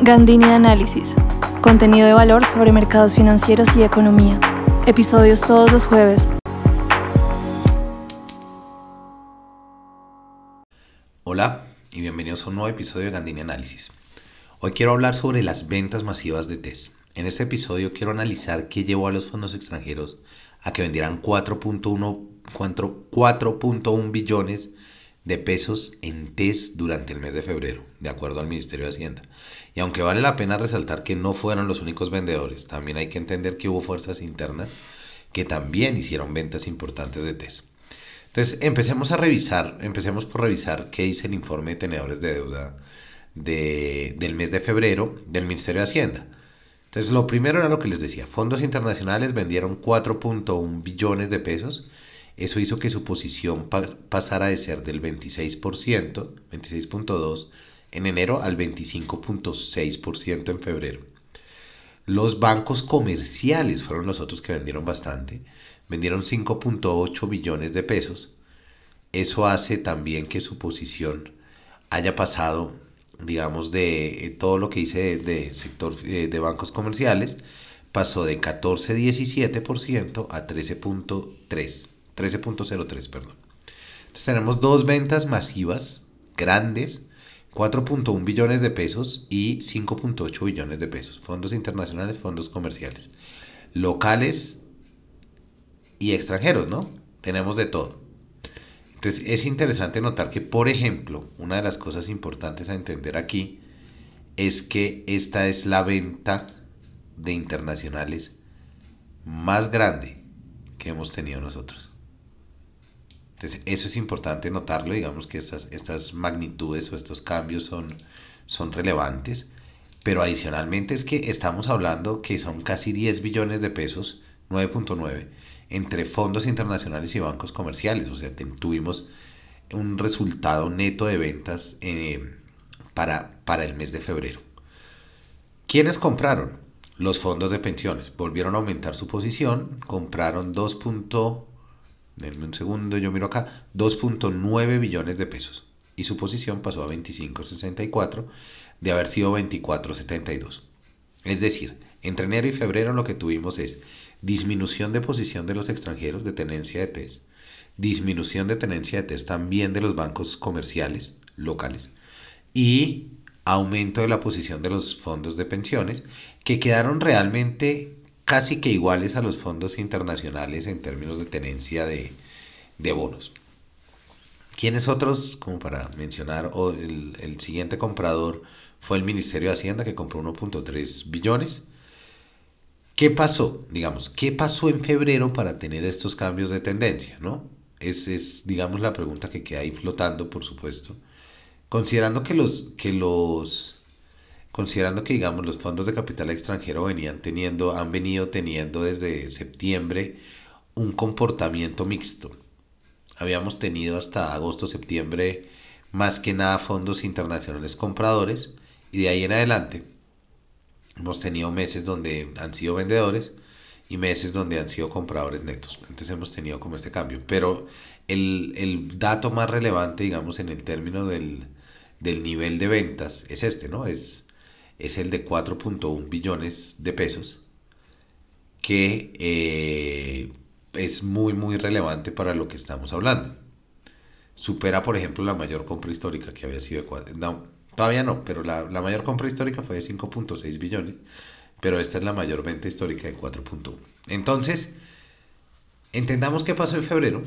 Gandini Análisis. Contenido de valor sobre mercados financieros y economía. Episodios todos los jueves. Hola y bienvenidos a un nuevo episodio de Gandini Análisis. Hoy quiero hablar sobre las ventas masivas de TES. En este episodio quiero analizar qué llevó a los fondos extranjeros a que vendieran 4.1 billones de pesos en TES durante el mes de febrero, de acuerdo al Ministerio de Hacienda. Y aunque vale la pena resaltar que no fueron los únicos vendedores, también hay que entender que hubo fuerzas internas que también hicieron ventas importantes de TES. Entonces, empecemos a revisar, empecemos por revisar qué dice el informe de tenedores de deuda del mes de febrero del Ministerio de Hacienda. Entonces, lo primero era lo que les decía, fondos internacionales vendieron 4.1 billones de pesos eso hizo que su posición pasara de ser del 26%, 26.2% en enero al 25.6% en febrero. Los bancos comerciales fueron los otros que vendieron bastante. Vendieron 5.8 billones de pesos. Eso hace también que su posición haya pasado, digamos, de eh, todo lo que hice de, sector eh, de bancos comerciales, pasó de 14.17% a 13.3%. 13.03, perdón. Entonces tenemos dos ventas masivas, grandes, 4.1 billones de pesos y 5.8 billones de pesos. Fondos internacionales, fondos comerciales. Locales y extranjeros, ¿no? Tenemos de todo. Entonces es interesante notar que, por ejemplo, una de las cosas importantes a entender aquí es que esta es la venta de internacionales más grande que hemos tenido nosotros. Entonces, eso es importante notarlo, digamos que estas, estas magnitudes o estos cambios son, son relevantes, pero adicionalmente es que estamos hablando que son casi 10 billones de pesos, 9.9, entre fondos internacionales y bancos comerciales, o sea, tuvimos un resultado neto de ventas eh, para, para el mes de febrero. ¿Quiénes compraron? Los fondos de pensiones volvieron a aumentar su posición, compraron 2 denme un segundo, yo miro acá, 2.9 billones de pesos. Y su posición pasó a 25.64 de haber sido 24.72. Es decir, entre enero y febrero lo que tuvimos es disminución de posición de los extranjeros de tenencia de TES, disminución de tenencia de TES también de los bancos comerciales locales y aumento de la posición de los fondos de pensiones que quedaron realmente casi que iguales a los fondos internacionales en términos de tenencia de, bonos. ¿Quiénes otros? Como para mencionar, el, siguiente comprador fue el Ministerio de Hacienda que compró 1.3 billones. ¿Qué pasó? Digamos, ¿qué pasó en febrero para tener estos cambios de tendencia? ¿no? Es, es, digamos, la pregunta que queda ahí flotando, por supuesto. Considerando que los, que los considerando que digamos los fondos de capital extranjero venían teniendo, han venido teniendo desde septiembre un comportamiento mixto. Habíamos tenido hasta agosto, septiembre más que nada fondos internacionales compradores y de ahí en adelante hemos tenido meses donde han sido vendedores y meses donde han sido compradores netos. Entonces hemos tenido como este cambio. Pero el, el dato más relevante, digamos, en el término del, del nivel de ventas es este, ¿no? Es es el de 4.1 billones de pesos, que eh, es muy, muy relevante para lo que estamos hablando. Supera, por ejemplo, la mayor compra histórica que había sido de No, todavía no, pero la, la mayor compra histórica fue de 5.6 billones, pero esta es la mayor venta histórica de 4.1. Entonces, entendamos qué pasó en febrero.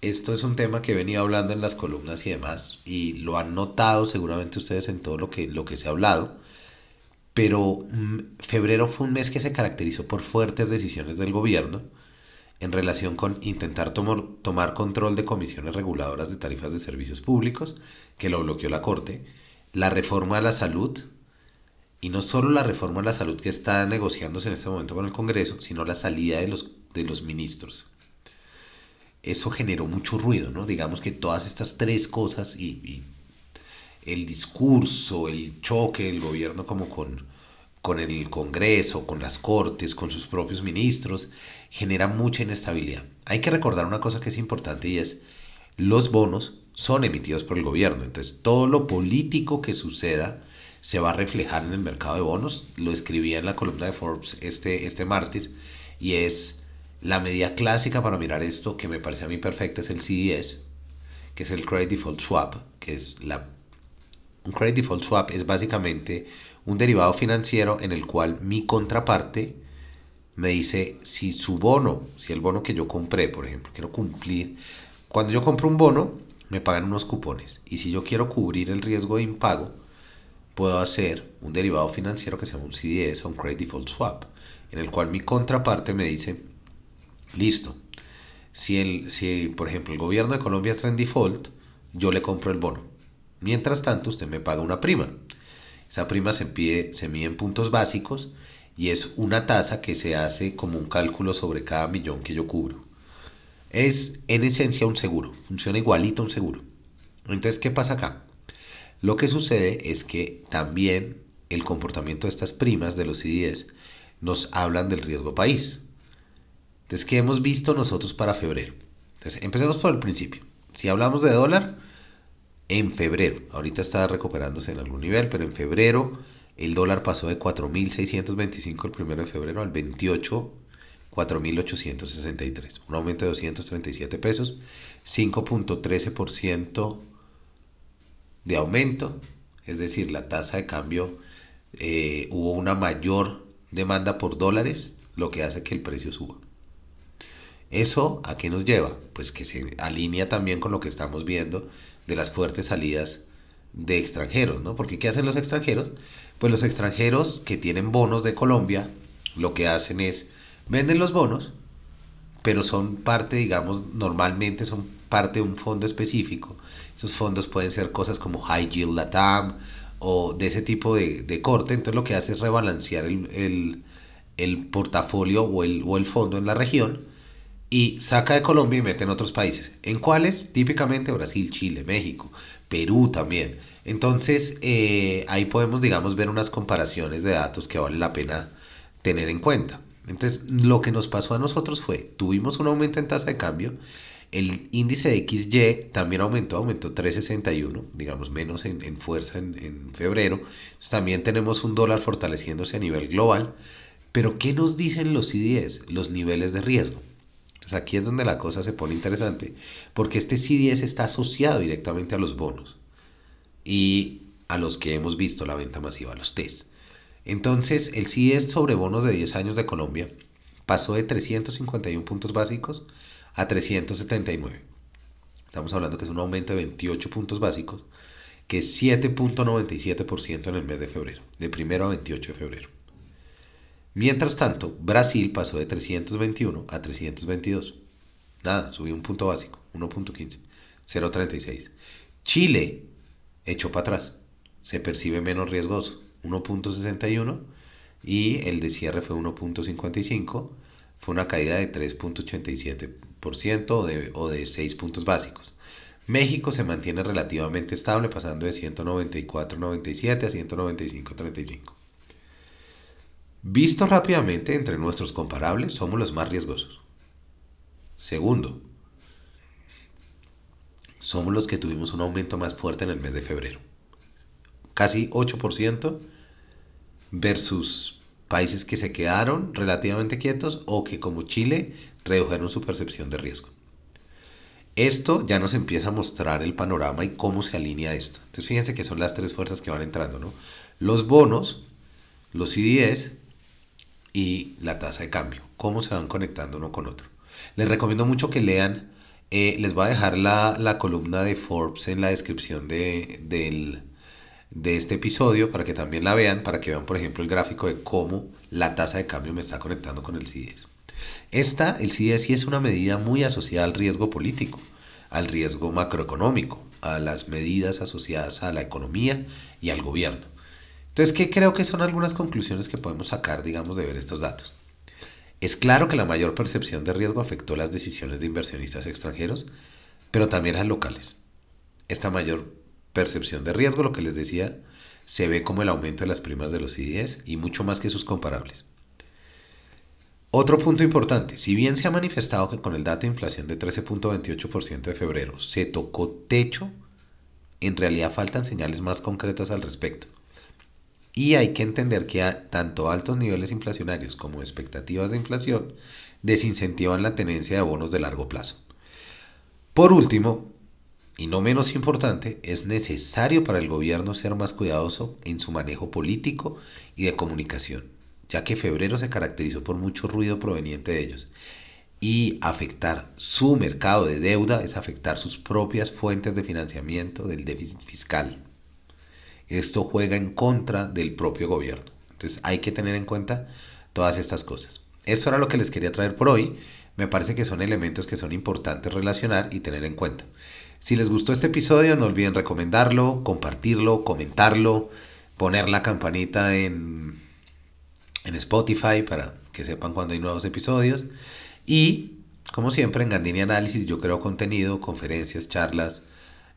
Esto es un tema que he venido hablando en las columnas y demás, y lo han notado seguramente ustedes en todo lo que, lo que se ha hablado pero mm, febrero fue un mes que se caracterizó por fuertes decisiones del gobierno en relación con intentar tomar control de comisiones reguladoras de tarifas de servicios públicos, que lo bloqueó la Corte, la reforma a la salud, y no solo la reforma a la salud que está negociándose en este momento con el Congreso, sino la salida de los, de los ministros. Eso generó mucho ruido, ¿no? Digamos que todas estas tres cosas y el discurso, el choque del gobierno como con, con el Congreso, con las Cortes, con sus propios ministros, genera mucha inestabilidad. Hay que recordar una cosa que es importante y es, los bonos son emitidos por el gobierno, entonces todo lo político que suceda se va a reflejar en el mercado de bonos. Lo escribía en la columna de Forbes este, este martes y es la medida clásica para mirar esto que me parece a mí perfecta es el CDS, que es el Credit Default Swap, que es la... Un Credit Default Swap es básicamente un derivado financiero en el cual mi contraparte me dice si su bono, si el bono que yo compré, por ejemplo, quiero cumplir, cuando yo compro un bono, me pagan unos cupones y si yo quiero cubrir el riesgo de impago, puedo hacer un derivado financiero que se llama un CDS o un Credit Default Swap, en el cual mi contraparte me dice, listo, si, el, si por ejemplo el gobierno de Colombia está en default, yo le compro el bono. Mientras tanto, usted me paga una prima. Esa prima se, pide, se mide en puntos básicos y es una tasa que se hace como un cálculo sobre cada millón que yo cubro. Es en esencia un seguro, funciona igualito a un seguro. Entonces, ¿qué pasa acá? Lo que sucede es que también el comportamiento de estas primas de los CDS nos hablan del riesgo país. Entonces, ¿qué hemos visto nosotros para febrero? Entonces, empecemos por el principio. Si hablamos de dólar, en febrero, ahorita está recuperándose en algún nivel, pero en febrero el dólar pasó de 4.625 el primero de febrero al 28, 4.863, un aumento de 237 pesos, 5.13% de aumento, es decir, la tasa de cambio eh, hubo una mayor demanda por dólares, lo que hace que el precio suba. ¿Eso a qué nos lleva? Pues que se alinea también con lo que estamos viendo de las fuertes salidas de extranjeros, ¿no? Porque ¿qué hacen los extranjeros? Pues los extranjeros que tienen bonos de Colombia, lo que hacen es, venden los bonos, pero son parte, digamos, normalmente son parte de un fondo específico. Esos fondos pueden ser cosas como High Yield Latam o de ese tipo de, corte. Entonces lo que hace es rebalancear el, el, portafolio o el, o el fondo en la región y saca de Colombia y mete en otros países. ¿En cuáles? Típicamente Brasil, Chile, México, Perú también. Entonces eh, ahí podemos, digamos, ver unas comparaciones de datos que vale la pena tener en cuenta. Entonces lo que nos pasó a nosotros fue, tuvimos un aumento en tasa de cambio, el índice de XY también aumentó, aumentó 361, digamos menos en, fuerza en, en febrero. También tenemos un dólar fortaleciéndose a nivel global. Pero ¿qué nos dicen los CDS? Los niveles de riesgo aquí es donde la cosa se pone interesante, porque este CDS está asociado directamente a los bonos y a los que hemos visto la venta masiva, los TES. Entonces, el CDS sobre bonos de 10 años de Colombia pasó de 351 puntos básicos a 379. Estamos hablando que es un aumento de 28 puntos básicos, que es 7.97% en el mes de febrero, de primero a 28 de febrero. Mientras tanto, Brasil pasó de 321 a 322. Nada, subió un punto básico, 1.15, 0.36. Chile echó para atrás, se percibe menos riesgoso, 1.61 y el de cierre fue 1.55, fue una caída de 3.87% o de, o de 6 puntos básicos. México se mantiene relativamente estable, pasando de 194.97 a 195.35. Visto rápidamente entre nuestros comparables, somos los más riesgosos. Segundo, somos los que tuvimos un aumento más fuerte en el mes de febrero. Casi 8% versus países que se quedaron relativamente quietos o que como Chile redujeron su percepción de riesgo. Esto ya nos empieza a mostrar el panorama y cómo se alinea esto. Entonces fíjense que son las tres fuerzas que van entrando, ¿no? Los bonos, los CDS y la tasa de cambio, cómo se van conectando uno con otro. Les recomiendo mucho que lean, eh, les voy a dejar la, columna de Forbes en la descripción de, de este episodio para que también la vean, para que vean por ejemplo el gráfico de cómo la tasa de cambio me está conectando con el CDS. Esta, el CDS sí es una medida muy asociada al riesgo político, al riesgo macroeconómico, a las medidas asociadas a la economía y al gobierno. Entonces, ¿qué creo que son algunas conclusiones que podemos sacar, digamos, de ver estos datos? Es claro que la mayor percepción de riesgo afectó las decisiones de inversionistas extranjeros, pero también las locales. Esta mayor percepción de riesgo, lo que les decía, se ve como el aumento de las primas de los CDS y mucho más que sus comparables. Otro punto importante, si bien se ha manifestado que con el dato de inflación de 13.28% de febrero se tocó techo, en realidad faltan señales más concretas al respecto. Y hay que entender que tanto altos niveles inflacionarios como expectativas de inflación desincentivan la tenencia de bonos de largo plazo. Por último, y no menos importante, es necesario para el gobierno ser más cuidadoso en su manejo político y de comunicación, ya que febrero se caracterizó por mucho ruido proveniente de ellos. Y afectar su mercado de deuda es afectar sus propias fuentes de financiamiento del déficit fiscal. Esto juega en contra del propio gobierno. Entonces hay que tener en cuenta todas estas cosas. Esto era lo que les quería traer por hoy. Me parece que son elementos que son importantes relacionar y tener en cuenta. Si les gustó este episodio, no olviden recomendarlo, compartirlo, comentarlo, poner la campanita en, en Spotify para que sepan cuando hay nuevos episodios. Y, como siempre, en Gandini Análisis yo creo contenido, conferencias, charlas,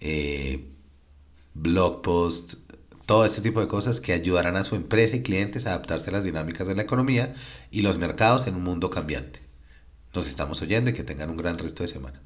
eh, blog posts, todo este tipo de cosas que ayudarán a su empresa y clientes a adaptarse a las dinámicas de la economía y los mercados en un mundo cambiante. Nos estamos oyendo y que tengan un gran resto de semana.